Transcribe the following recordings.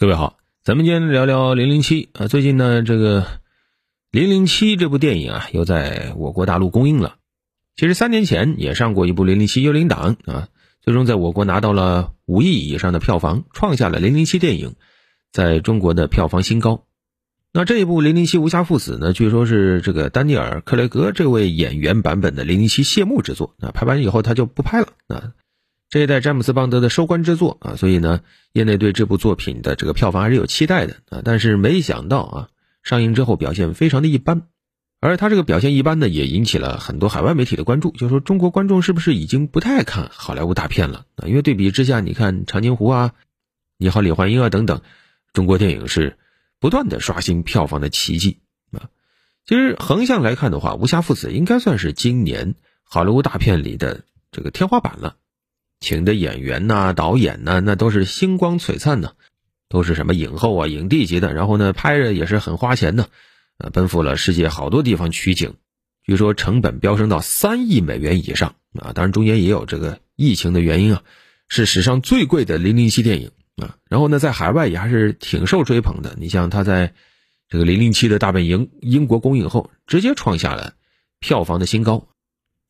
各位好，咱们今天聊聊《零零七》啊。最近呢，这个《零零七》这部电影啊，又在我国大陆公映了。其实三年前也上过一部《零零七幽灵党》啊，最终在我国拿到了五亿以上的票房，创下了《零零七》电影在中国的票房新高。那这一部《零零七：无暇赴死》呢，据说是这个丹尼尔·克雷格这位演员版本的《零零七》谢幕之作啊，拍完以后他就不拍了啊。这一代詹姆斯邦德的收官之作啊，所以呢，业内对这部作品的这个票房还是有期待的啊。但是没想到啊，上映之后表现非常的一般，而他这个表现一般呢，也引起了很多海外媒体的关注，就说中国观众是不是已经不太看好莱坞大片了啊？因为对比之下，你看《长津湖》啊，《你好，李焕英》啊等等，中国电影是不断的刷新票房的奇迹啊。其实横向来看的话，《无暇赴死》应该算是今年好莱坞大片里的这个天花板了。请的演员呐，导演呐，那都是星光璀璨的，都是什么影后啊、影帝级的。然后呢，拍着也是很花钱的，呃，奔赴了世界好多地方取景，据说成本飙升到三亿美元以上啊。当然中间也有这个疫情的原因啊，是史上最贵的零零七电影啊。然后呢，在海外也还是挺受追捧的。你像他在这个零零七的大本营英国公映后，直接创下了票房的新高。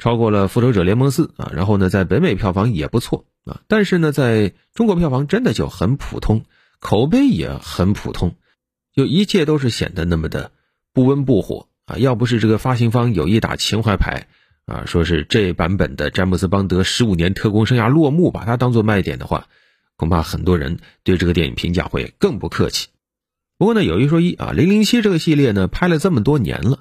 超过了《复仇者联盟四》啊，然后呢，在北美票房也不错啊，但是呢，在中国票房真的就很普通，口碑也很普通，就一切都是显得那么的不温不火啊。要不是这个发行方有意打情怀牌啊，说是这版本的詹姆斯邦德十五年特工生涯落幕，把它当做卖点的话，恐怕很多人对这个电影评价会更不客气。不过呢，有一说一啊，《零零七》这个系列呢，拍了这么多年了。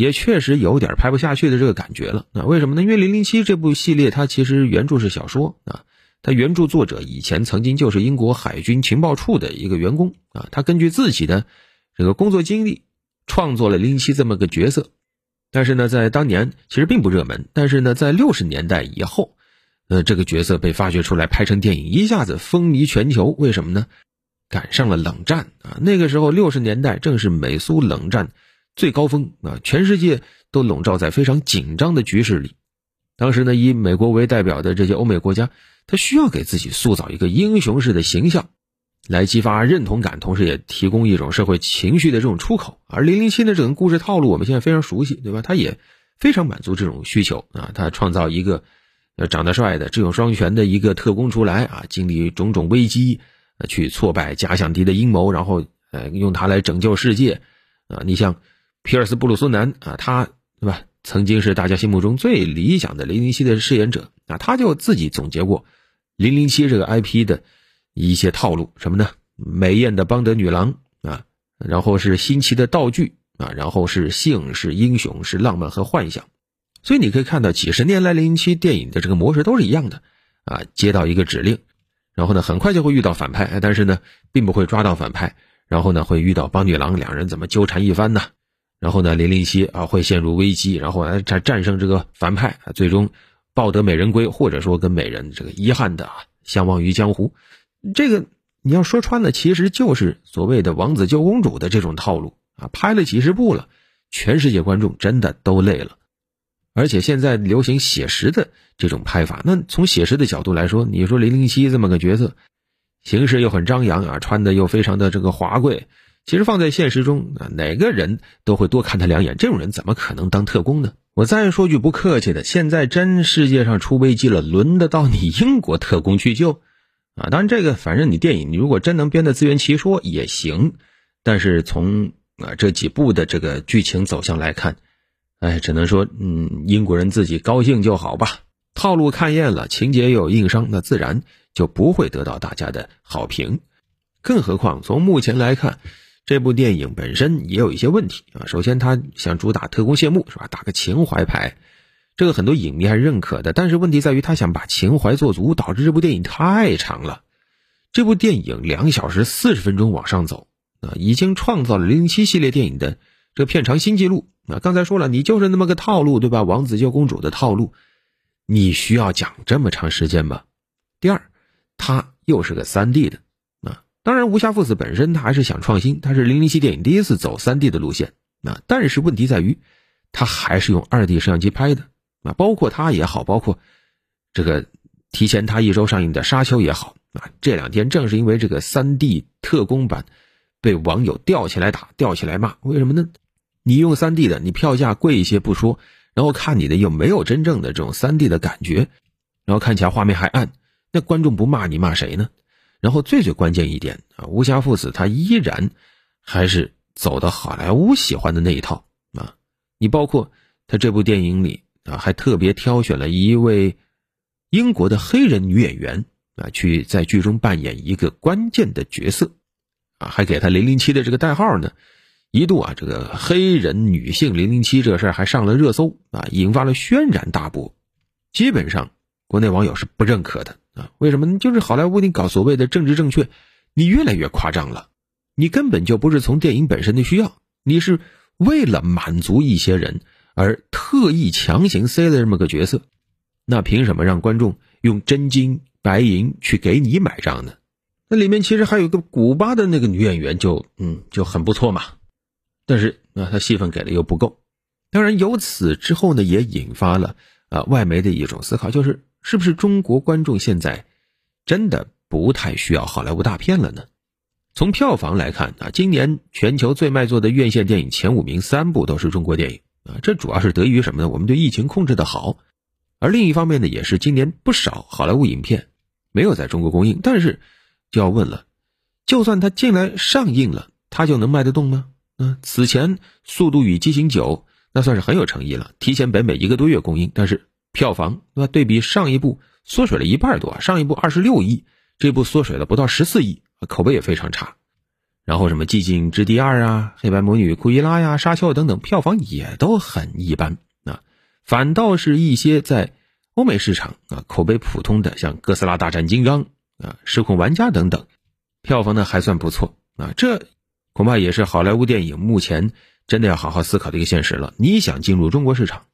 也确实有点拍不下去的这个感觉了那？为什么呢？因为《零零七》这部系列它其实原著是小说啊，它原著作者以前曾经就是英国海军情报处的一个员工啊，他根据自己的这个工作经历创作了零零七这么个角色，但是呢，在当年其实并不热门，但是呢，在六十年代以后，呃，这个角色被发掘出来拍成电影，一下子风靡全球。为什么呢？赶上了冷战啊，那个时候六十年代正是美苏冷战。最高峰啊！全世界都笼罩在非常紧张的局势里。当时呢，以美国为代表的这些欧美国家，他需要给自己塑造一个英雄式的形象，来激发认同感，同时也提供一种社会情绪的这种出口。而零零七的整个故事套路，我们现在非常熟悉，对吧？他也非常满足这种需求啊！他创造一个呃长得帅的、智勇双全的一个特工出来啊，经历种种危机，去挫败假想敌的阴谋，然后呃用它来拯救世界啊！你像。皮尔斯·布鲁斯南啊，他对吧？曾经是大家心目中最理想的零零七的饰演者啊，他就自己总结过零零七这个 IP 的一些套路，什么呢？美艳的邦德女郎啊，然后是新奇的道具啊，然后是性，是英雄，是浪漫和幻想。所以你可以看到，几十年来零零七电影的这个模式都是一样的啊，接到一个指令，然后呢，很快就会遇到反派，但是呢，并不会抓到反派，然后呢，会遇到邦女郎，两人怎么纠缠一番呢？然后呢，零零七啊会陷入危机，然后来战战胜这个反派，最终抱得美人归，或者说跟美人这个遗憾的啊相忘于江湖。这个你要说穿了，其实就是所谓的王子救公主的这种套路啊。拍了几十部了，全世界观众真的都累了。而且现在流行写实的这种拍法，那从写实的角度来说，你说零零七这么个角色，形式又很张扬啊，穿的又非常的这个华贵。其实放在现实中啊，哪个人都会多看他两眼。这种人怎么可能当特工呢？我再说句不客气的，现在真世界上出危机了，轮得到你英国特工去救啊？当然，这个反正你电影，你如果真能编得自圆其说也行。但是从啊这几部的这个剧情走向来看，哎，只能说，嗯，英国人自己高兴就好吧。套路看厌了，情节又有硬伤，那自然就不会得到大家的好评。更何况从目前来看。这部电影本身也有一些问题啊。首先，他想主打特工谢幕，是吧？打个情怀牌，这个很多影迷还认可的。但是问题在于，他想把情怀做足，导致这部电影太长了。这部电影两小时四十分钟往上走啊，已经创造了零零七系列电影的这个片长新纪录啊。刚才说了，你就是那么个套路，对吧？王子救公主的套路，你需要讲这么长时间吗？第二，它又是个三 D 的。当然，《无暇父子》本身他还是想创新，他是零零七电影第一次走三 D 的路线啊。但是问题在于，他还是用二 D 摄像机拍的啊。包括他也好，包括这个提前他一周上映的《沙丘》也好啊，这两天正是因为这个三 D 特工版被网友吊起来打、吊起来骂，为什么呢？你用三 D 的，你票价贵一些不说，然后看你的又没有真正的这种三 D 的感觉，然后看起来画面还暗，那观众不骂你骂谁呢？然后最最关键一点啊，吴侠父子他依然还是走的好莱坞喜欢的那一套啊，你包括他这部电影里啊，还特别挑选了一位英国的黑人女演员啊，去在剧中扮演一个关键的角色啊，还给他零零七的这个代号呢。一度啊，这个黑人女性零零七这事儿还上了热搜啊，引发了轩然大波。基本上国内网友是不认可的啊，为什么呢？就是好莱坞你搞所谓的政治正确，你越来越夸张了，你根本就不是从电影本身的需要，你是为了满足一些人而特意强行塞了这么个角色，那凭什么让观众用真金白银去给你买账呢？那里面其实还有个古巴的那个女演员，就嗯就很不错嘛。但是啊，她戏份给的又不够，当然由此之后呢，也引发了啊外媒的一种思考，就是是不是中国观众现在真的不太需要好莱坞大片了呢？从票房来看啊，今年全球最卖座的院线电影前五名三部都是中国电影啊，这主要是得益于什么呢？我们对疫情控制的好，而另一方面呢，也是今年不少好莱坞影片没有在中国公映，但是就要问了，就算它进来上映了，它就能卖得动吗？嗯，此前《速度与激情九》那算是很有诚意了，提前北美一个多月公映，但是票房对吧？对比上一部缩水了一半多，上一部二十六亿，这部缩水了不到十四亿，口碑也非常差。然后什么《寂静之地二》啊，《黑白魔女库伊拉》呀，《沙丘》等等，票房也都很一般啊。反倒是一些在欧美市场啊口碑普通的，像《哥斯拉大战金刚》啊，《失控玩家》等等，票房呢还算不错啊。这。恐怕也是好莱坞电影目前真的要好好思考这个现实了。你想进入中国市场，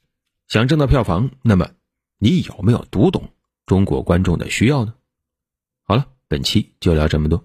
想挣到票房，那么你有没有读懂中国观众的需要呢？好了，本期就聊这么多。